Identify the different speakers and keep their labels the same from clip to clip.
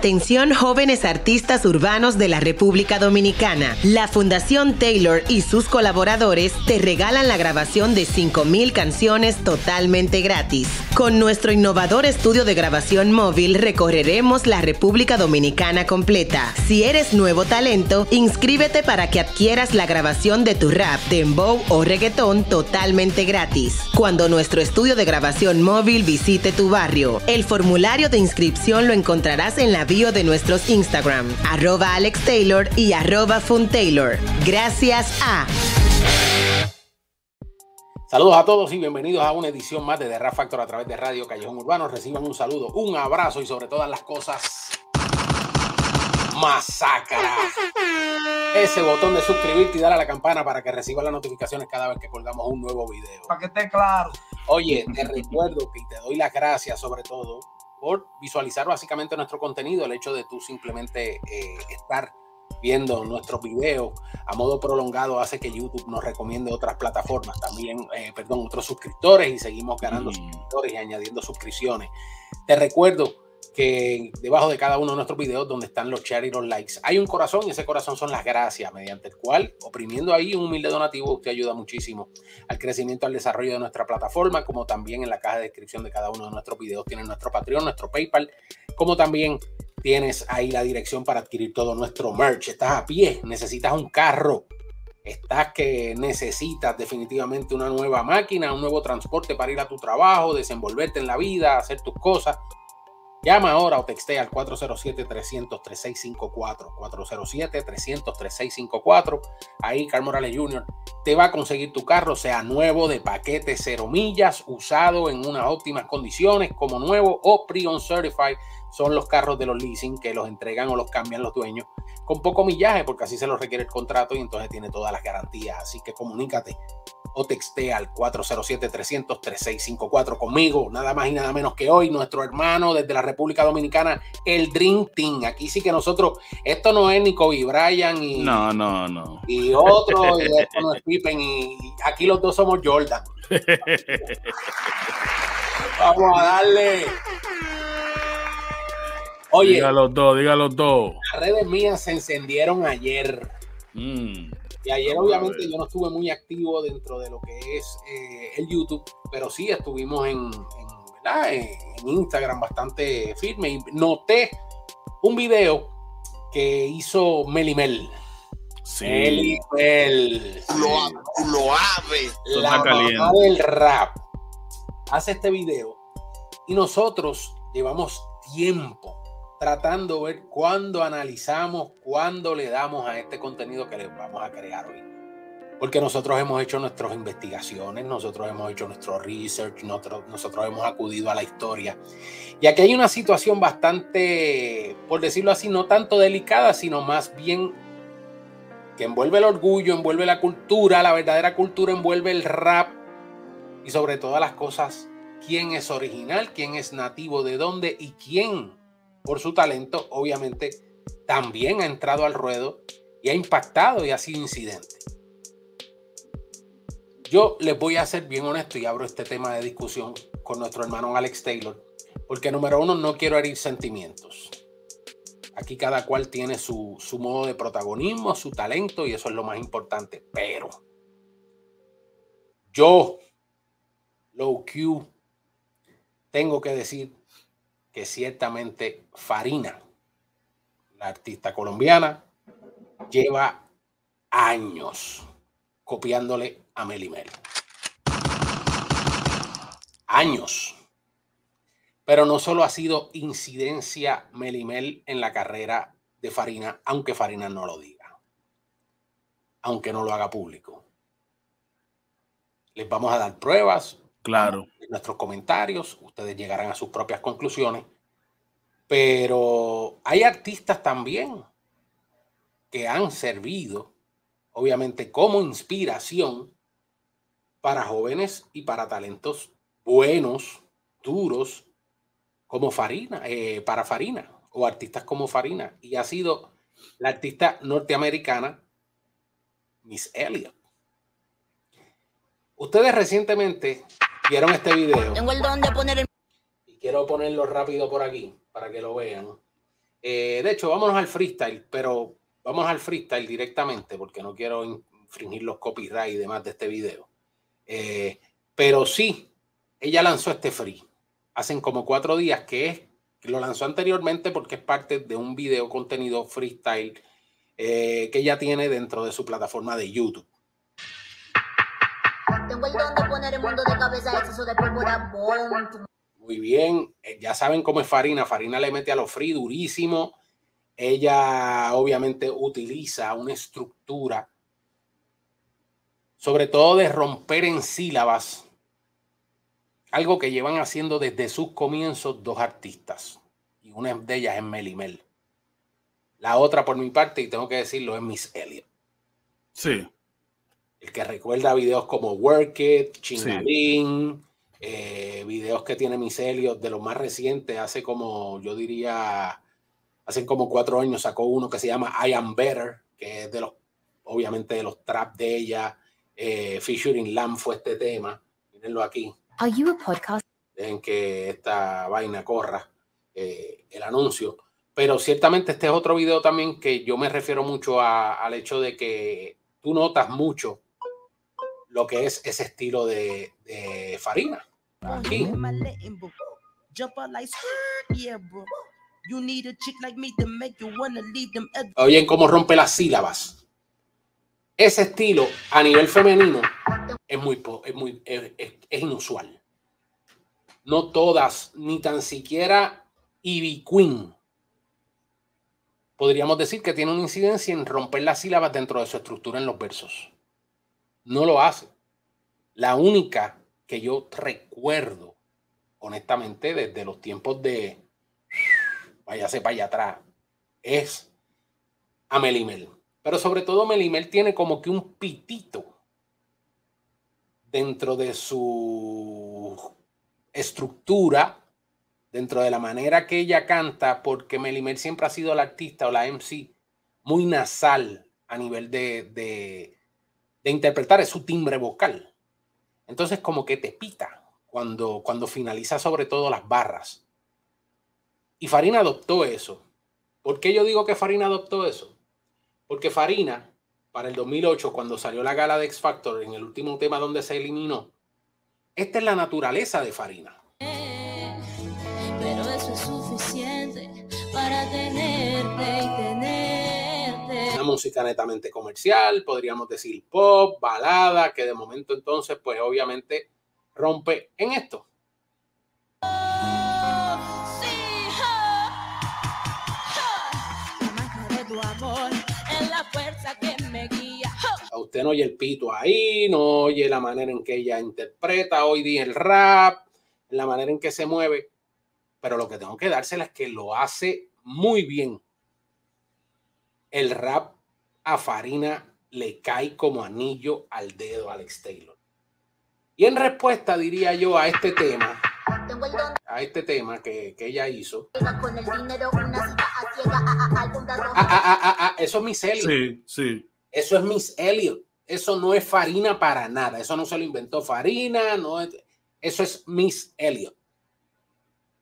Speaker 1: Atención jóvenes artistas urbanos de la República Dominicana. La Fundación Taylor y sus colaboradores te regalan la grabación de 5.000 canciones totalmente gratis. Con nuestro innovador estudio de grabación móvil recorreremos la República Dominicana completa. Si eres nuevo talento, inscríbete para que adquieras la grabación de tu rap, dembow o reggaetón totalmente gratis. Cuando nuestro estudio de grabación móvil visite tu barrio, el formulario de inscripción lo encontrarás en la de nuestros Instagram, arroba Alex Taylor y arroba Taylor. Gracias a...
Speaker 2: Saludos a todos y bienvenidos a una edición más de The Rap Factor a través de Radio Callejón Urbano. Reciban un saludo, un abrazo y sobre todas las cosas, masacra. Ese botón de suscribirte y dar a la campana para que reciba las notificaciones cada vez que colgamos un nuevo video.
Speaker 3: Para que esté claro.
Speaker 2: Oye, te recuerdo que te doy las gracias sobre todo por visualizar básicamente nuestro contenido, el hecho de tú simplemente eh, estar viendo nuestros videos a modo prolongado hace que YouTube nos recomiende otras plataformas, también, eh, perdón, otros suscriptores y seguimos ganando mm. suscriptores y añadiendo suscripciones. Te recuerdo debajo de cada uno de nuestros videos donde están los shares y los likes hay un corazón y ese corazón son las gracias mediante el cual oprimiendo ahí un humilde donativo usted ayuda muchísimo al crecimiento al desarrollo de nuestra plataforma como también en la caja de descripción de cada uno de nuestros videos tienen nuestro Patreon, nuestro PayPal como también tienes ahí la dirección para adquirir todo nuestro merch. Estás a pie, necesitas un carro estás que necesitas definitivamente una nueva máquina, un nuevo transporte para ir a tu trabajo, desenvolverte en la vida, hacer tus cosas Llama ahora o textea al 407-300-3654. 407-300-3654. Ahí Carl Morales Jr. te va a conseguir tu carro, sea nuevo, de paquete cero millas, usado en unas óptimas condiciones, como nuevo o pre-on certified. Son los carros de los leasing que los entregan o los cambian los dueños con poco millaje, porque así se los requiere el contrato y entonces tiene todas las garantías. Así que comunícate o textea al 407-300-3654 conmigo, nada más y nada menos que hoy, nuestro hermano desde la República Dominicana, el Dream Team. Aquí sí que nosotros, esto no es ni Kobe Bryant y,
Speaker 4: no, no, no.
Speaker 2: y otro, y esto no es Pippen, y aquí los dos somos Jordan. Vamos a darle.
Speaker 4: Oye, dos, diga los dos.
Speaker 2: Las redes mías se encendieron ayer. Mm. Y ayer obviamente yo no estuve muy activo dentro de lo que es eh, el YouTube, pero sí estuvimos en, en, Instagram bastante firme y noté un video que hizo Melimel.
Speaker 4: Sí.
Speaker 2: Melimel.
Speaker 3: Lo, lo ave.
Speaker 2: La mamá del rap. Hace este video y nosotros llevamos tiempo tratando de ver cuándo analizamos, cuándo le damos a este contenido que les vamos a crear hoy. Porque nosotros hemos hecho nuestras investigaciones, nosotros hemos hecho nuestro research, nosotros, nosotros hemos acudido a la historia. Y aquí hay una situación bastante, por decirlo así, no tanto delicada, sino más bien que envuelve el orgullo, envuelve la cultura, la verdadera cultura envuelve el rap y sobre todas las cosas, quién es original, quién es nativo de dónde y quién por su talento, obviamente también ha entrado al ruedo y ha impactado y ha sido incidente. Yo les voy a ser bien honesto y abro este tema de discusión con nuestro hermano Alex Taylor, porque número uno, no quiero herir sentimientos. Aquí cada cual tiene su, su modo de protagonismo, su talento y eso es lo más importante. Pero yo, Low Q, tengo que decir que ciertamente Farina, la artista colombiana, lleva años copiándole a Melimel. Años. Pero no solo ha sido incidencia Melimel en la carrera de Farina, aunque Farina no lo diga, aunque no lo haga público. Les vamos a dar pruebas,
Speaker 4: Claro.
Speaker 2: Nuestros comentarios, ustedes llegarán a sus propias conclusiones. Pero hay artistas también que han servido, obviamente, como inspiración para jóvenes y para talentos buenos, duros, como Farina, eh, para Farina, o artistas como Farina. Y ha sido la artista norteamericana Miss Elliott. Ustedes recientemente vieron este video.
Speaker 3: Tengo el don de poner
Speaker 2: Y quiero ponerlo rápido por aquí para que lo vean. Eh, de hecho, vámonos al freestyle, pero vamos al freestyle directamente porque no quiero infringir los copyright y demás de este video. Eh, pero sí, ella lanzó este free. Hacen como cuatro días que es, lo lanzó anteriormente porque es parte de un video contenido freestyle eh, que ella tiene dentro de su plataforma de YouTube. Muy bien, eh, ya saben cómo es Farina. Farina le mete a los free durísimo. Ella obviamente utiliza una estructura, sobre todo de romper en sílabas, algo que llevan haciendo desde sus comienzos dos artistas. Y una de ellas es Melimel. La otra, por mi parte, y tengo que decirlo, es Miss Elliot.
Speaker 4: Sí.
Speaker 2: El que recuerda videos como Work It, Chingalín, eh, videos que tiene Miss Elliot de los más recientes, hace como, yo diría, hace como cuatro años sacó uno que se llama I Am Better, que es de los, obviamente, de los trap de ella. Eh, featuring Lamb fue este tema. Mírenlo aquí.
Speaker 5: Are you a podcast?
Speaker 2: Dejen que esta vaina corra eh, el anuncio. Pero ciertamente este es otro video también que yo me refiero mucho al hecho de que tú notas mucho lo que es ese estilo de, Farina. Aquí. Oyen cómo rompe las sílabas. Ese estilo a nivel femenino es muy, es muy es, inusual. No todas, ni tan siquiera Ivy Queen, podríamos decir que tiene una incidencia en romper las sílabas dentro de su estructura en los versos no lo hace. La única que yo recuerdo, honestamente, desde los tiempos de váyase para allá atrás, es a Melimel. Pero sobre todo Melimel tiene como que un pitito dentro de su estructura, dentro de la manera que ella canta, porque Melimel siempre ha sido la artista o la MC muy nasal a nivel de de interpretar es su timbre vocal. Entonces como que te pita cuando, cuando finaliza sobre todo las barras. Y Farina adoptó eso. ¿Por qué yo digo que Farina adoptó eso? Porque Farina, para el 2008, cuando salió la gala de X Factor, en el último tema donde se eliminó, esta es la naturaleza de Farina. Música netamente comercial, podríamos decir pop, balada, que de momento entonces, pues obviamente rompe en esto. Usted no oye el pito ahí, no oye la manera en que ella interpreta hoy día el rap, la manera en que se mueve, pero lo que tengo que dársela es que lo hace muy bien. El rap a Farina le cae como anillo al dedo a Alex Taylor. Y en respuesta, diría yo, a este tema, a este tema que, ella hizo. eso es Miss Elliot.
Speaker 4: Sí, sí.
Speaker 2: Eso es Miss Elliot. Eso no es Farina para nada. Eso no se lo inventó Farina. No eso es Miss Elliot.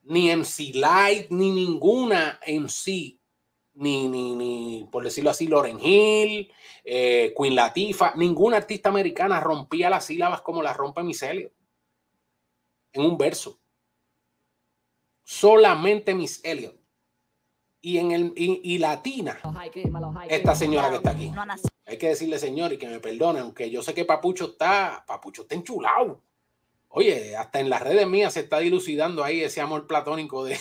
Speaker 2: Ni MC Light, ni ninguna MC ni, ni, ni, por decirlo así, Loren Hill, eh, Queen Latifah, ninguna artista americana rompía las sílabas como las rompe Miss Elliot en un verso. Solamente Miss Elliot. Y en el y, latina, esta señora que está aquí. Hay que decirle, señor, y que me perdone, aunque yo sé que Papucho está, Papucho está enchulado. Oye, hasta en las redes mías se está dilucidando ahí ese amor platónico de,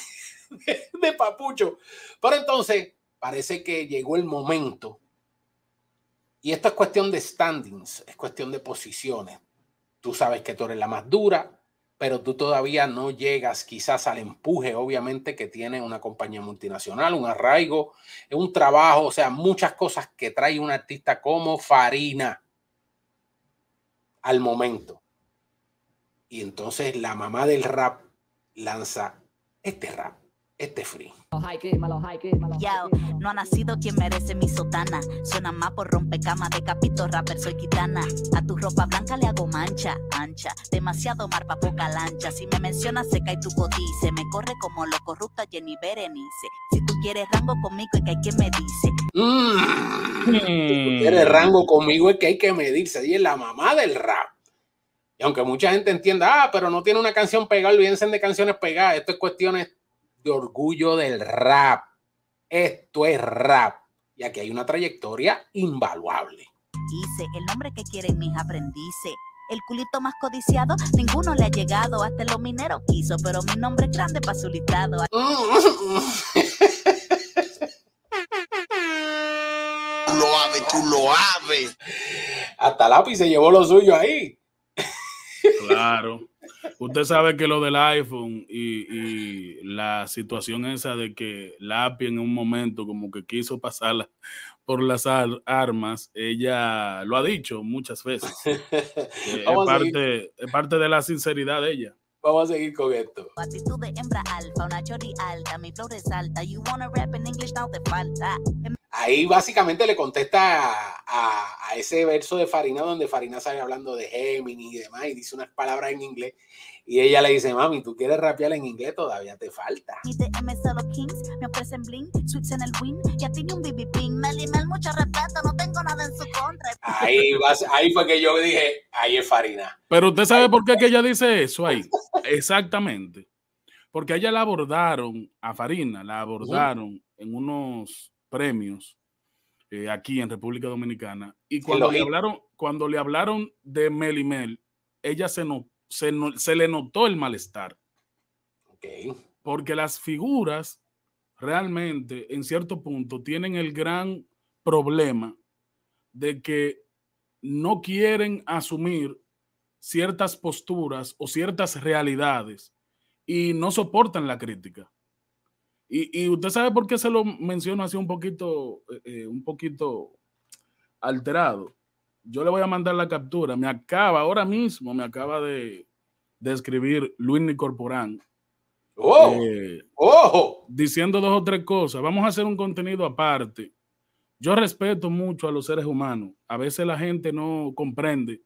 Speaker 2: de Papucho. Pero entonces, parece que llegó el momento. Y esto es cuestión de standings, es cuestión de posiciones. Tú sabes que tú eres la más dura, pero tú todavía no llegas quizás al empuje, obviamente, que tiene una compañía multinacional, un arraigo, un trabajo, o sea, muchas cosas que trae un artista como Farina al momento. Y entonces la mamá del rap lanza este rap este es free.
Speaker 6: Yao, no ha nacido quien merece mi sotana. Suena más por rompecamas de capito rapper, soy gitana. A tu ropa blanca le hago mancha, ancha. Demasiado mar pa' poca lancha. Si me mencionas se cae tu codice. Me corre como lo corrupto a Jenny Berenice. Si tú quieres rango conmigo es que hay quien me dice.
Speaker 2: Mm. Tiene rango conmigo es que hay que medirse. Y es la mamá del rap. Y aunque mucha gente entienda, ah, pero no tiene una canción pegada, olvídense de canciones pegadas. Esto es cuestiones de orgullo del rap. Esto es rap. Y aquí hay una trayectoria invaluable.
Speaker 6: Dice el nombre que quieren mis aprendices. El culito más codiciado, ninguno le ha llegado. Hasta los mineros quiso, pero mi nombre es grande para su listado.
Speaker 3: Tú lo aves, tú lo aves.
Speaker 2: Hasta lápiz se llevó lo suyo ahí.
Speaker 4: Claro. Usted sabe que lo del iPhone y, y la situación esa de que Lapi en un momento como que quiso pasarla por las ar- armas, ella lo ha dicho muchas veces. Eh, es, parte, es parte de la sinceridad de ella.
Speaker 2: Vamos a seguir con esto.
Speaker 6: Actitud de hembra alfa, una chori alta, mi flow resalta. You wanna rap in English, no te falta.
Speaker 2: Ahí básicamente le contesta a, a- a ese verso de Farina donde Farina sale hablando de Gemini y demás y dice unas palabras en inglés y ella le dice, mami, tú quieres rapear en inglés, todavía te falta.
Speaker 6: Y de M solo Kings, me ofrecen bling, sweets en el win. Ya tiene un BB ping, Mel Mel, mucho respeto, no tengo nada en su contra.
Speaker 2: Ahí, vas- ahí fue que yo dije, ahí es Farina.
Speaker 4: Pero usted sabe por qué que ella dice eso ahí. Exactamente. Porque a ella la abordaron, a Farina, la abordaron en unos premios eh, aquí en República Dominicana. Y cuando le hablaron, cuando le hablaron de Mel y Mel, ella se, no, se, no- se le notó el malestar.
Speaker 2: Ok.
Speaker 4: Porque las figuras realmente, en cierto punto, tienen el gran problema de que no quieren asumir ciertas posturas o ciertas realidades y no soportan la crítica. Y, y usted sabe por qué se lo menciono así un poquito, eh, eh, un poquito alterado. Yo le voy a mandar la captura. Me acaba, ahora mismo me acaba de, de escribir Luis Nicorporán
Speaker 2: ¡Oh!
Speaker 4: eh,
Speaker 2: ¡Ojo!
Speaker 4: diciendo dos o tres cosas. Vamos a hacer un contenido aparte. Yo respeto mucho a los seres humanos. A veces la gente no comprende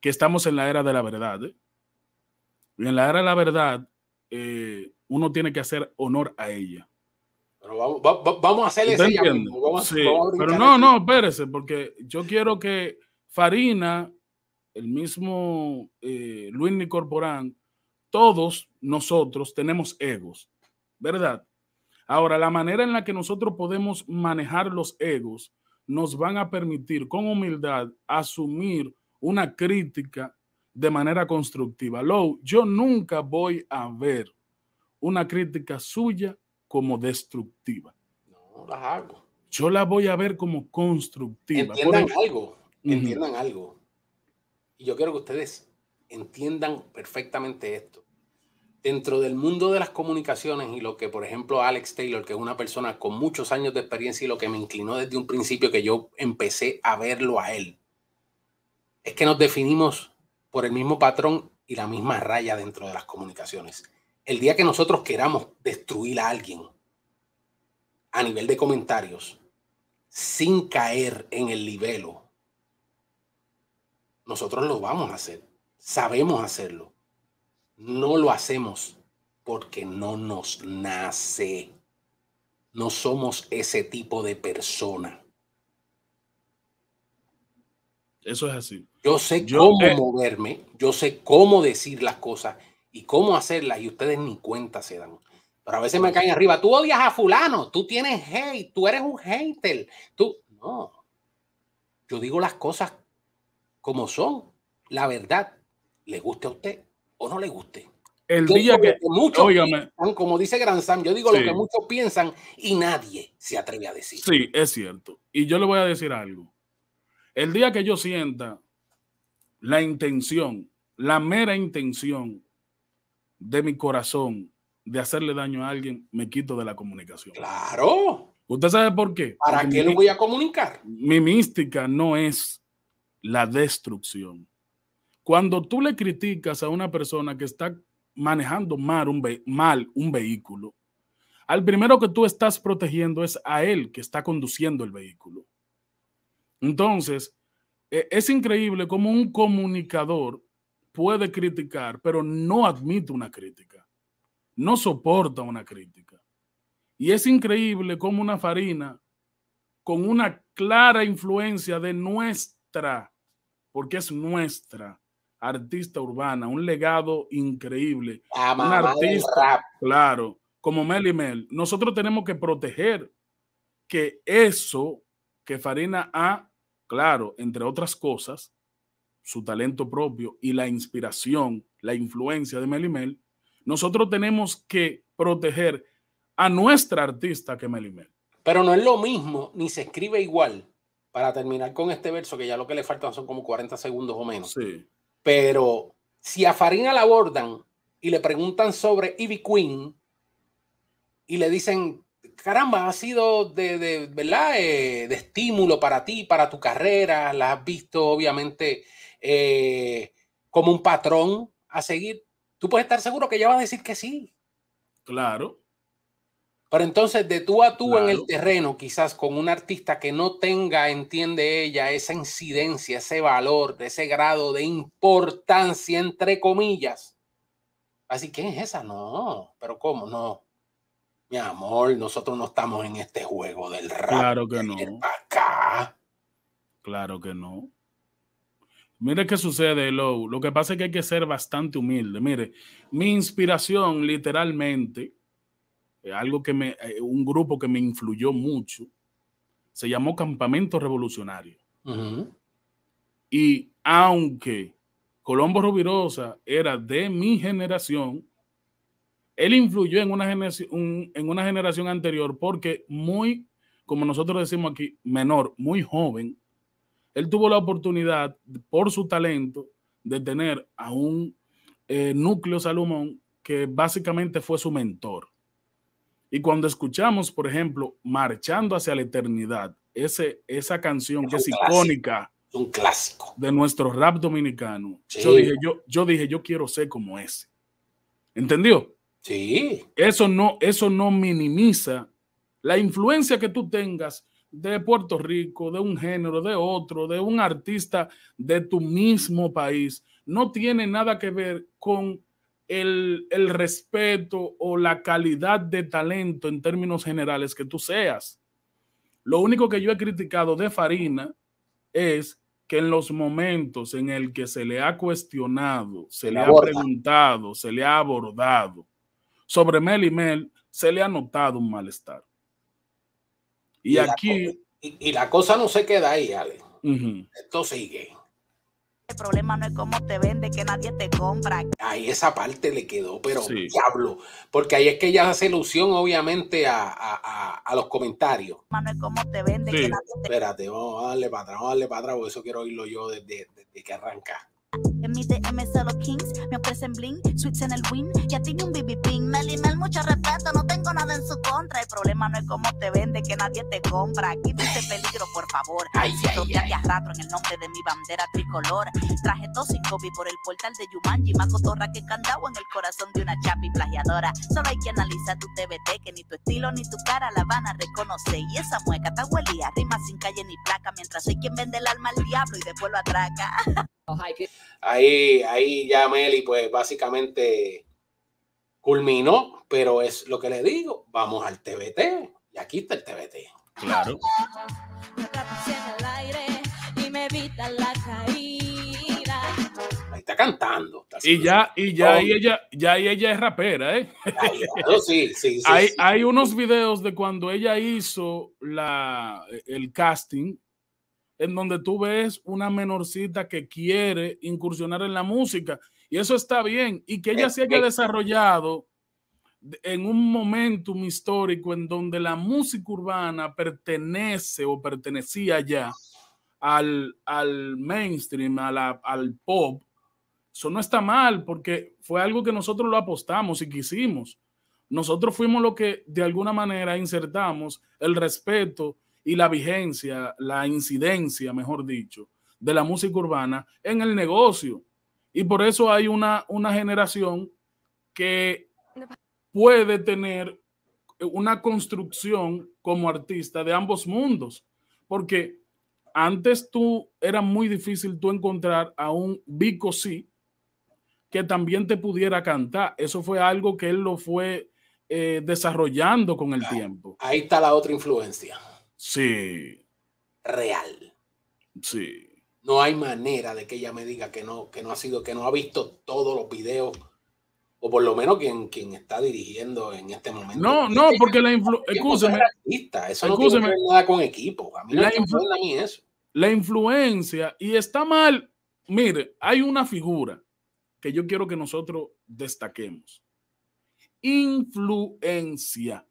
Speaker 4: que estamos en la era de la verdad. ¿eh? Y en la era de la verdad, eh, uno tiene que hacer honor a ella.
Speaker 2: Pero vamos, va- va- vamos a hacerle
Speaker 4: ¿Usted
Speaker 2: ese. Vamos,
Speaker 4: Sí,
Speaker 2: vamos a
Speaker 4: pero no,
Speaker 2: aquí.
Speaker 4: no, espérese, porque yo quiero que Farina, el mismo eh, Luis Nicorporán, todos nosotros tenemos egos, ¿verdad? Ahora, la manera en la que nosotros podemos manejar los egos nos van a permitir con humildad asumir una crítica de manera constructiva. Low, yo nunca voy a ver una crítica suya como destructiva.
Speaker 2: No las hago.
Speaker 4: Yo la voy a ver como constructiva.
Speaker 2: Entiendan algo. Entiendan algo. Y yo quiero que ustedes entiendan perfectamente esto. Dentro del mundo de las comunicaciones y lo que, por ejemplo, Alex Taylor, que es una persona con muchos años de experiencia y lo que me inclinó desde un principio que yo empecé a verlo a él, es que nos definimos por el mismo patrón y la misma raya dentro de las comunicaciones. El día que nosotros queramos destruir a alguien a nivel de comentarios, sin caer en el libelo, nosotros lo vamos a hacer. Sabemos hacerlo. No lo hacemos porque no nos nace. No somos ese tipo de persona.
Speaker 4: Eso es así.
Speaker 2: Yo sé
Speaker 4: Yo,
Speaker 2: cómo
Speaker 4: eh,
Speaker 2: moverme, yo sé cómo decir las cosas y cómo hacerlas y ustedes ni cuenta se dan. Pero a veces me caen arriba, tú odias a fulano, tú tienes hate, tú eres un hater, tú no. Yo digo las cosas como son, la verdad, le guste a usted o no le guste.
Speaker 4: El
Speaker 2: Yo
Speaker 4: día que,
Speaker 2: que muchos
Speaker 4: óigame,
Speaker 2: piensan, como dice Gran Sam, yo digo
Speaker 4: Sí.
Speaker 2: lo que muchos piensan y nadie se atreve a decir.
Speaker 4: sí, es cierto. Y yo le voy a decir algo. El día que yo sienta la intención, la mera intención de mi corazón de hacerle daño a alguien, me quito de la comunicación.
Speaker 2: Claro,
Speaker 4: ¿Usted sabe por qué?
Speaker 2: ¿para
Speaker 4: Porque
Speaker 2: qué lo voy a comunicar?
Speaker 4: mi mística no es la destrucción. Cuando tú le criticas a una persona que está manejando mal un, ve- mal un vehículo, al primero que tú estás protegiendo es a él que está conduciendo el vehículo. Entonces, e, es increíble cómo un comunicador puede criticar, pero no admite una crítica, no soporta una crítica. Y es increíble cómo una farina con una clara influencia de nuestra, porque es nuestra artista urbana, un legado increíble, un artista, claro, como Mel y Mel, nosotros tenemos que proteger que eso que Farina ha, claro, entre otras cosas, su talento propio y la inspiración, la influencia de Mel y Mel, nosotros tenemos que proteger a nuestra artista que Mel y Mel.
Speaker 2: Pero no es lo mismo, ni se escribe igual. Para terminar con este verso, que ya lo que le faltan son como 40 segundos o menos.
Speaker 4: Sí.
Speaker 2: Pero si a Farina la abordan y le preguntan sobre Ivy Queen, y le dicen, caramba, ha sido de, de ¿verdad? Eh, de estímulo para ti, para tu carrera, la has visto obviamente eh, como un patrón a seguir, tú puedes estar seguro que ella va a decir que sí.
Speaker 4: Claro.
Speaker 2: Pero entonces, de tú a tú en el terreno, quizás con un artista que no tenga, entiende ella, esa incidencia, ese valor, ese grado de importancia, entre comillas. Así que es esa, no, pero ¿cómo? No. Mi amor, nosotros no estamos en este juego del rap.
Speaker 4: Claro que no.
Speaker 2: Acá.
Speaker 4: Claro que no. Mire qué sucede, Low. Lo que pasa es que hay que ser bastante humilde. Mire, mi inspiración, literalmente, algo que me, eh, un grupo que me influyó mucho, se llamó Campamento Revolucionario. Y aunque Colombo Rubirosa era de mi generación, él influyó en una, generación, en una generación anterior porque muy, como nosotros decimos aquí, menor, muy joven, él tuvo la oportunidad, por su talento, de tener a un eh, núcleo Salomón que básicamente fue su mentor. Y cuando escuchamos, por ejemplo, Marchando hacia la eternidad, ese, esa canción que es icónica.
Speaker 2: Un clásico.
Speaker 4: De nuestro rap dominicano. Yo, dije, yo, yo dije, yo quiero ser como ese. ¿Entendió?
Speaker 2: Sí.
Speaker 4: Eso no, eso no minimiza la influencia que tú tengas de Puerto Rico, de un género, de otro, de un artista de tu mismo país. No tiene nada que ver con el, el, respeto o la calidad de talento en términos generales que tú seas. Lo único que yo he criticado de Farina es que en los momentos en el que se le ha cuestionado, se le ha preguntado, se le ha abordado, sobre Mel y Mel se le ha notado un malestar. Y, aquí...
Speaker 2: y, la cosa no se queda ahí, Ale. Esto sigue.
Speaker 6: El problema no es cómo te vende, que nadie te compra.
Speaker 2: Ahí esa parte le quedó, pero diablo. Porque ahí es que ella hace ilusión, obviamente, a, a, a, los comentarios.
Speaker 6: No es cómo te vende, que nadie te...
Speaker 2: Espérate, vamos a darle para atrás, vamos a darle para atrás, porque eso quiero oírlo yo desde, desde que arranca.
Speaker 6: En mi DM solo kings, me ofrecen bling, suites en el win, ya tiene un BB ping, Mel y Mel, mucho respeto, no tengo nada en su contra, el problema no es cómo te vende, que nadie te compra, aquí dice peligro, por favor, ay, siento que te arrastro en el nombre de mi bandera tricolor, traje dos y Kobe por el portal de Yumanji, más cotorra que candado en el corazón de una chapi plagiadora, solo hay que analizar tu TBT, que ni tu estilo ni tu cara la van a reconocer, y esa mueca está huelía, rima sin calle ni placa, mientras soy quien vende el alma al diablo y después lo atraca.
Speaker 2: Ahí, ahí ya Meli, pues básicamente culminó, pero es lo que le digo, vamos al TBT, y aquí está el TBT.
Speaker 4: Claro.
Speaker 2: Ahí está cantando.
Speaker 4: y ya, y ya, y ella, ya y ella es rapera, ¿eh?
Speaker 2: sí, sí, sí,
Speaker 4: hay, hay unos videos de cuando ella hizo la, el casting en donde tú ves una menorcita que quiere incursionar en la música y eso está bien y que ella se haya desarrollado en un momento histórico en donde la música urbana pertenece o pertenecía ya al, al mainstream, al pop, eso no está mal porque fue algo que nosotros lo apostamos y quisimos. Nosotros fuimos lo que de alguna manera insertamos el respeto y la vigencia, la incidencia, mejor dicho, de la música urbana en el negocio. Y por eso hay una, una generación que puede tener una construcción como artista de ambos mundos, porque antes tú era muy difícil tú encontrar a un Vico sí que también te pudiera cantar. Eso fue algo que él lo fue eh, desarrollando con el tiempo.
Speaker 2: Ahí está la otra influencia.
Speaker 4: Sí.
Speaker 2: Real.
Speaker 4: Sí.
Speaker 2: No hay manera de que ella me diga que no, que no ha sido, que no ha visto todos los videos, o por lo menos quien, quien está dirigiendo en este momento.
Speaker 4: No, no, porque la influencia.
Speaker 2: Eso no tiene nada con equipo. A mí no
Speaker 4: la,
Speaker 2: influ a mí eso.
Speaker 4: la influencia, y está mal. Mire, hay una figura que yo quiero que nosotros destaquemos. Influencia.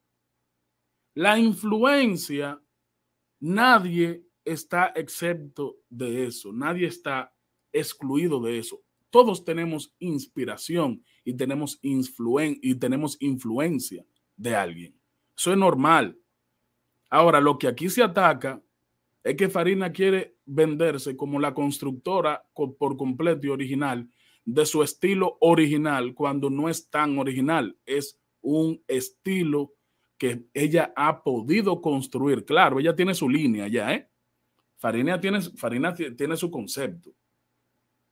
Speaker 4: La influencia, nadie está excepto de eso, nadie está excluido de eso. Todos tenemos inspiración y tenemos, influen y tenemos influencia de alguien. Eso es normal. Ahora, lo que aquí se ataca es que Farina quiere venderse como la constructora por completo y original de su estilo original cuando no es tan original, es un estilo que ella ha podido construir. Claro, ella tiene su línea ya, ¿eh? Farina tiene, Farina tiene su concepto.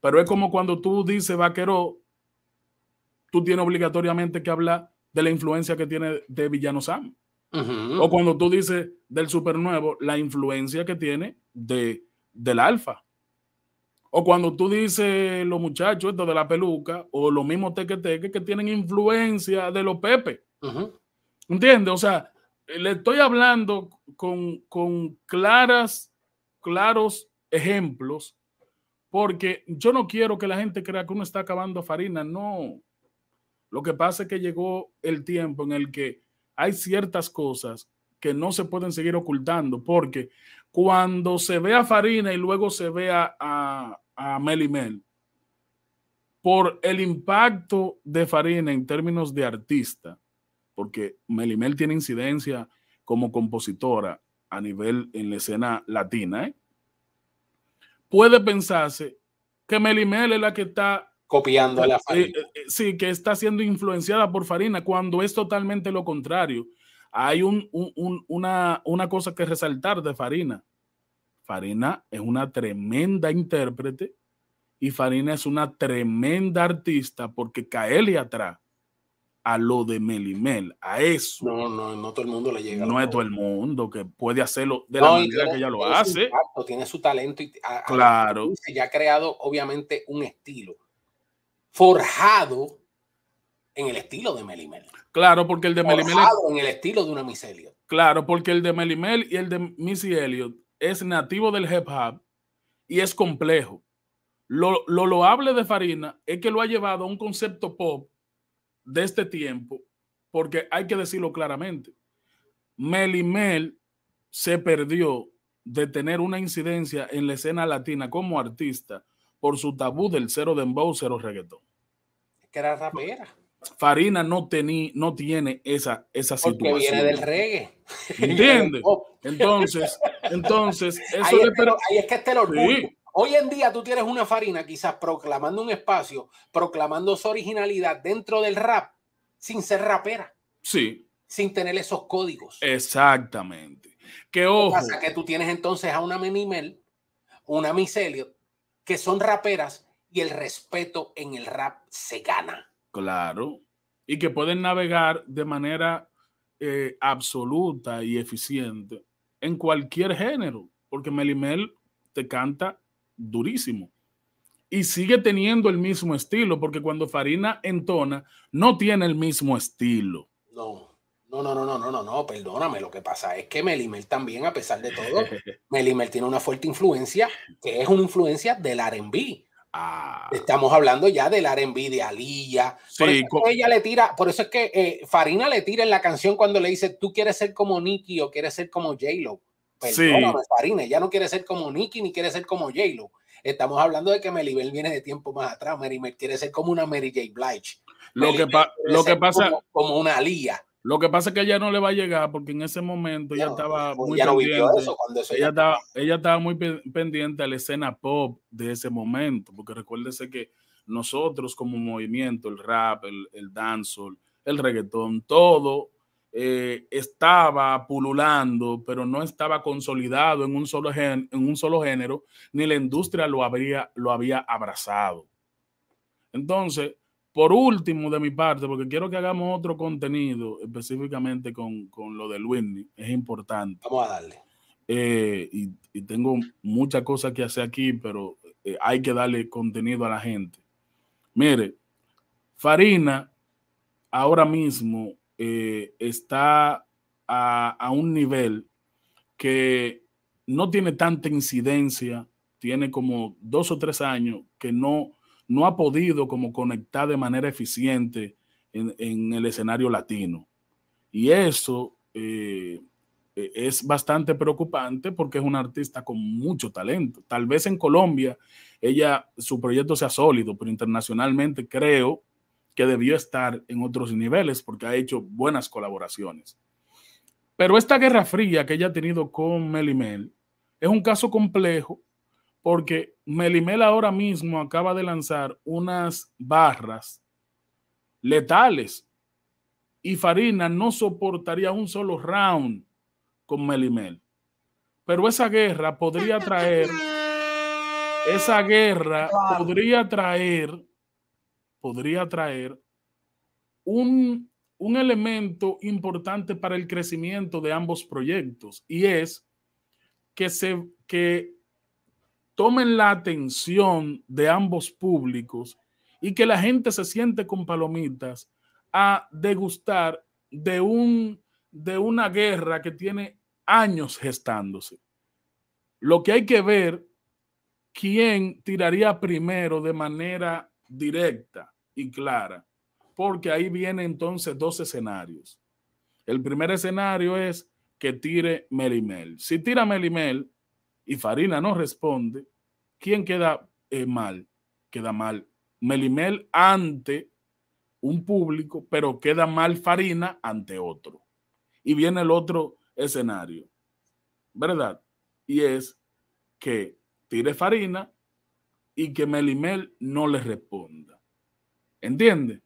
Speaker 4: Pero es como cuando tú dices vaquero, tú tienes obligatoriamente que hablar de la influencia que tiene de Villano Sam. O cuando tú dices del supernuevo, la influencia que tiene de, del alfa. O cuando tú dices los muchachos esto de la peluca o los mismos teque teque que tienen influencia de los pepe. ¿Entiendes? O sea, le estoy hablando con, con claras, claros ejemplos porque yo no quiero que la gente crea que uno está acabando farina. No. Lo que pasa es que llegó el tiempo en el que hay ciertas cosas que no se pueden seguir ocultando porque cuando se ve a Farina y luego se ve a, a Mel por el impacto de Farina en términos de artista, porque Melimel tiene incidencia como compositora a nivel en la escena latina, ¿eh? puede pensarse que Melimel es la que está
Speaker 2: copiando a la Farina.
Speaker 4: Eh, eh, sí, que está siendo influenciada por Farina, cuando es totalmente lo contrario. Hay un, una, una cosa que resaltar de Farina. Farina es una tremenda intérprete y Farina es una tremenda artista porque caerle atrás a lo de Melimel, a eso.
Speaker 2: No, no, no todo el mundo le llega.
Speaker 4: No es todo el mundo que puede hacerlo de la manera que ella lo hace.
Speaker 2: tiene su talento y
Speaker 4: claro.
Speaker 2: ya ha creado obviamente un estilo forjado en el estilo de Melimel.
Speaker 4: Claro, porque el de Melimel
Speaker 2: forjado en el estilo de una Miss Elliot.
Speaker 4: Claro, porque el de Melimel y el de Missy Elliot es nativo del hip hop y es complejo. Lo, lo loable de Farina es que lo ha llevado a un concepto pop de este tiempo, porque hay que decirlo claramente. Mel y Mel se perdió de tener una incidencia en la escena latina como artista por su tabú del cero dembow, cero reggaetón.
Speaker 2: Que era rapera.
Speaker 4: Farina no, tení, no tiene esa, esa situación.
Speaker 2: Porque viene del reggae.
Speaker 4: ¿Entiendes? Entonces, entonces, eso
Speaker 2: ahí, es, pero, ahí es que está el orgullo. Hoy en día tú tienes una Farina quizás proclamando un espacio, proclamando su originalidad dentro del rap, sin ser rapera.
Speaker 4: Sí.
Speaker 2: Sin tener esos códigos.
Speaker 4: Exactamente. Que ojo.
Speaker 2: pasa? Que tú tienes entonces a una Menimel, una Miss que son raperas y el respeto en el rap se gana.
Speaker 4: Claro. Y que pueden navegar de manera eh, absoluta y eficiente en cualquier género, porque Melimel te canta durísimo. Y sigue teniendo el mismo estilo, porque cuando Farina entona, no tiene el mismo estilo.
Speaker 2: No, no, no, no, no, no, no, no, perdóname. Lo que pasa es que Melimel también, a pesar de todo, Melimel tiene una fuerte influencia, que es una influencia del RB.
Speaker 4: Ah.
Speaker 2: Estamos hablando ya del R&B de Aliyah. Por eso es que ella le tira, por eso es que eh, Farina le tira en la canción cuando le dice, tú quieres ser como Nicky o quieres ser como J-Lo. Perdóname, Farina, ella no quiere ser como Nicky ni quiere ser como J-Lo. Estamos hablando de que Melibel viene de tiempo más atrás. Mel quiere ser como una Mary J. Blige.
Speaker 4: Lo que, lo que pasa...
Speaker 2: Como, como una Aliyah.
Speaker 4: Lo que pasa es que ella no le va a llegar porque en ese momento ella estaba muy pendiente. ella, estaba, ella estaba muy pendiente a la escena pop de ese momento, porque recuérdese que nosotros como movimiento, el rap, el, el dancehall, el reggaetón, todo eh, estaba pululando, pero no estaba consolidado en un solo, en un solo género, ni la industria lo, habría, lo había abrazado. Entonces, por último, de mi parte, porque quiero que hagamos otro contenido específicamente con, lo de Whitney, es importante.
Speaker 2: Vamos a darle.
Speaker 4: Eh, y, tengo muchas cosas que hacer aquí, pero eh, hay que darle contenido a la gente. Mire, Farina ahora mismo eh, está a, un nivel que no tiene tanta incidencia, tiene como dos o tres años que no, no ha podido como conectar de manera eficiente en, el escenario latino. Y eso eh, e, es bastante preocupante porque es una artista con mucho talento. Tal vez en Colombia ella, su proyecto sea sólido, pero internacionalmente creo que debió estar en otros niveles porque ha hecho buenas colaboraciones. Pero esta guerra fría que ella ha tenido con Melimel es un caso complejo porque Melimel ahora mismo acaba de lanzar unas barras letales y Farina no soportaría un solo round con Melimel. Pero esa guerra podría traer, esa guerra podría traer podría traer un, elemento importante para el crecimiento de ambos proyectos y es que se que tomen la atención de ambos públicos y que la gente se siente con palomitas a degustar de un de una guerra que tiene años gestándose. Lo que hay que ver quién tiraría primero de manera directa y clara, porque ahí vienen entonces dos escenarios. El primer escenario es que tire Melimel. Si tira Melimel y Farina no responde, ¿quién queda eh, mal? Queda mal Melimel ante un público, pero queda mal Farina ante otro. Y viene el otro escenario, ¿verdad? Y es que tire Farina y que Melimel no le responda. ¿Entiende?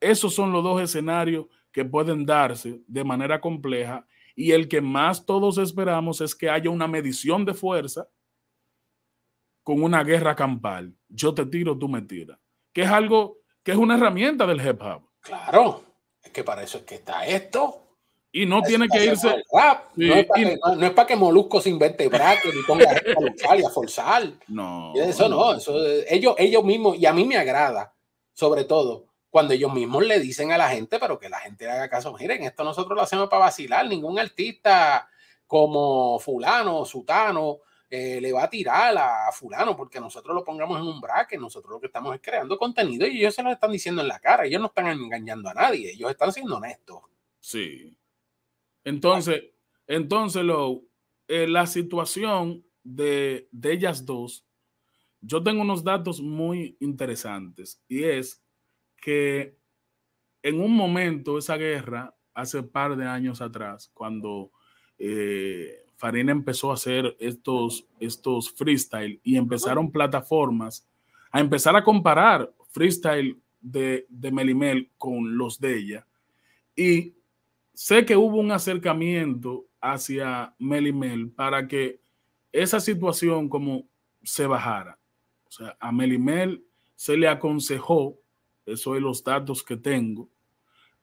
Speaker 4: Esos son los dos escenarios que pueden darse de manera compleja y el que más todos esperamos es que haya una medición de fuerza con una guerra campal. Yo te tiro, tú me tiras. Que es algo, que es una herramienta del hip hop.
Speaker 2: Claro, es que para eso es que está esto.
Speaker 4: Y no tiene que irse.
Speaker 2: no, es para que, Molusco se invente bracket y ponga a luchar y a forzar.
Speaker 4: No.
Speaker 2: Eso no, eso, ellos, ellos mismos, y a mí me agrada sobre todo cuando ellos mismos le dicen a la gente, pero que la gente haga caso, miren, esto nosotros lo hacemos para vacilar, ningún artista como fulano, sutano, eh, le va a tirar a fulano porque nosotros lo pongamos en un bracket, nosotros lo que estamos es creando contenido y ellos se lo están diciendo en la cara, ellos no están engañando a nadie, ellos están siendo honestos.
Speaker 4: Sí. Entonces, entonces lo, eh, la situación de, de ellas dos yo tengo unos datos muy interesantes y es que en un momento esa guerra, hace un par de años atrás, cuando eh, Farina empezó a hacer estos, estos freestyle y empezaron plataformas a empezar a comparar freestyle de, de Melimel con los de ella. Y sé que hubo un acercamiento hacia Melimel para que esa situación como se bajara. O sea, a Melimel se le aconsejó, eso es los datos que tengo,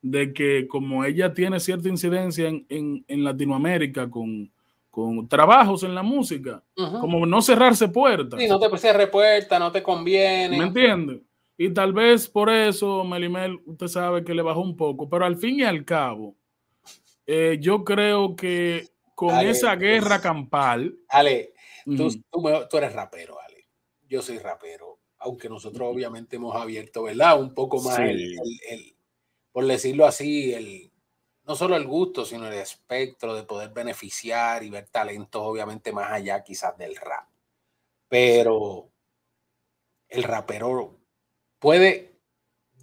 Speaker 4: de que como ella tiene cierta incidencia en, Latinoamérica con, trabajos en la música, como no cerrarse puertas.
Speaker 2: Sí, no te cierre puertas, no te conviene.
Speaker 4: ¿Me entiendes? Y tal vez por eso Melimel, usted sabe que le bajó un poco, pero al fin y al cabo, eh, yo creo que con esa guerra campal.
Speaker 2: Ale, tú, tú, eres rapero, yo soy rapero, aunque nosotros obviamente hemos abierto, ¿verdad? Un poco más el, por decirlo así, el, no solo el gusto, sino el espectro de poder beneficiar y ver talentos, obviamente más allá quizás del rap. Pero el rapero puede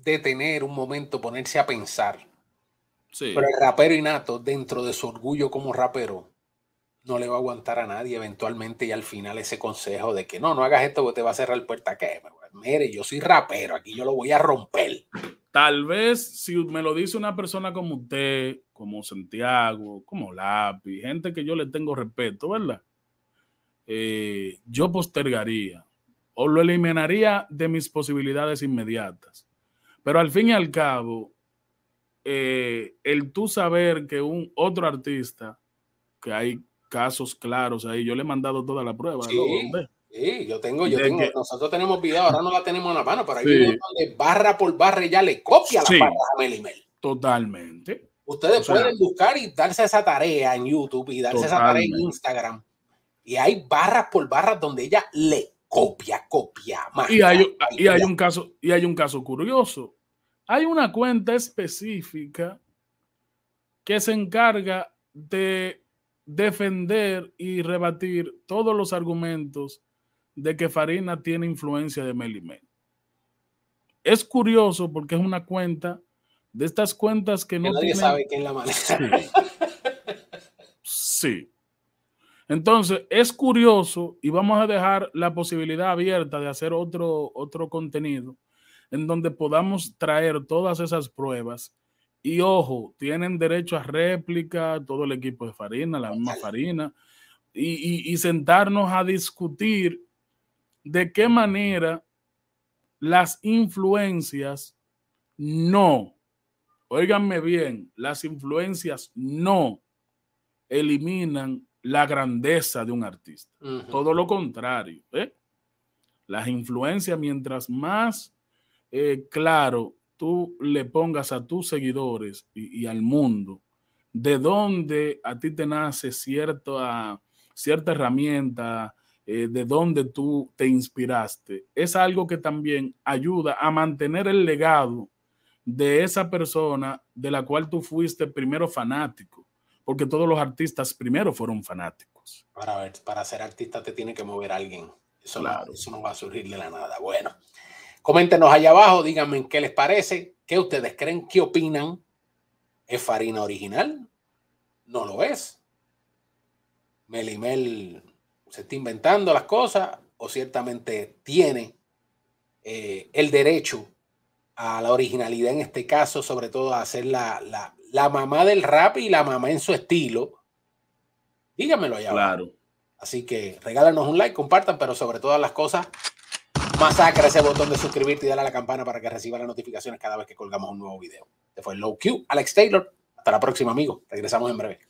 Speaker 2: detener un momento, ponerse a pensar. Pero el rapero innato, dentro de su orgullo como rapero, no le va a aguantar a nadie eventualmente y al final ese consejo de que no, no hagas esto porque te va a cerrar puerta que mire, yo soy rapero, aquí yo lo voy a romper.
Speaker 4: Tal vez si me lo dice una persona como usted, como Santiago, como Lápiz, gente que yo le tengo respeto, ¿verdad? Eh, yo postergaría o lo eliminaría de mis posibilidades inmediatas. Pero al fin y al cabo, eh, el tú saber que un otro artista, que hay casos claros ahí, yo le he mandado toda la prueba.
Speaker 2: Sí,
Speaker 4: ¿no?
Speaker 2: sí yo tengo, yo tengo,
Speaker 4: que-
Speaker 2: nosotros tenemos video, ahora no la tenemos en la mano, pero hay
Speaker 4: Sí.
Speaker 2: videos donde barra por barra ya le copia
Speaker 4: Sí.
Speaker 2: la barra a Mel y Mel.
Speaker 4: Totalmente.
Speaker 2: Ustedes
Speaker 4: O sea-
Speaker 2: pueden buscar y darse esa tarea en YouTube y darse esa tarea en. Instagram. Y hay barras por barras donde ella le copia, copia, más.
Speaker 4: Y hay, y hay un caso, y hay un caso curioso. Hay una cuenta específica que se encarga de defender y rebatir todos los argumentos de que Farina tiene influencia de Mel y Mel. Es curioso porque es una cuenta de estas cuentas que
Speaker 2: que
Speaker 4: no
Speaker 2: nadie
Speaker 4: tienen-
Speaker 2: sabe quién la maneja.
Speaker 4: Sí. Entonces, es curioso y vamos a dejar la posibilidad abierta de hacer otro, otro contenido en donde podamos traer todas esas pruebas. Y ojo, tienen derecho a réplica, todo el equipo de Farina, la misma Farina, y, y- y sentarnos a discutir de qué manera las influencias no, óiganme bien, las influencias no eliminan la grandeza de un artista. Todo lo contrario. ¿eh? Las influencias, mientras más eh, claro tú le pongas a tus seguidores y, y al mundo de dónde a ti te nace cierta, cierta herramienta, eh, de dónde tú te inspiraste, es algo que también ayuda a mantener el legado de esa persona de la cual tú fuiste primero fanático, porque todos los artistas primero fueron fanáticos.
Speaker 2: Para ver, para ser artista te tiene que mover alguien. Eso,
Speaker 4: Claro.
Speaker 2: no, eso no va a surgir de la nada. Bueno, coméntenos allá abajo, díganme qué les parece, qué ustedes creen, qué opinan. ¿Es Farina original? No lo es. Melimel se está inventando las cosas o ciertamente tiene eh, el derecho a la originalidad en este caso, sobre todo a ser la, la, la mamá del rap y la mamá en su estilo. Díganmelo allá abajo.
Speaker 4: Claro.
Speaker 2: Así que regálanos un like, compartan, pero sobre todas las cosas, masacra ese botón de suscribirte y dale a la campana para que reciba las notificaciones cada vez que colgamos un nuevo video. Este fue Low Q, Alex Taylor. Hasta la próxima, amigos. Regresamos en breve.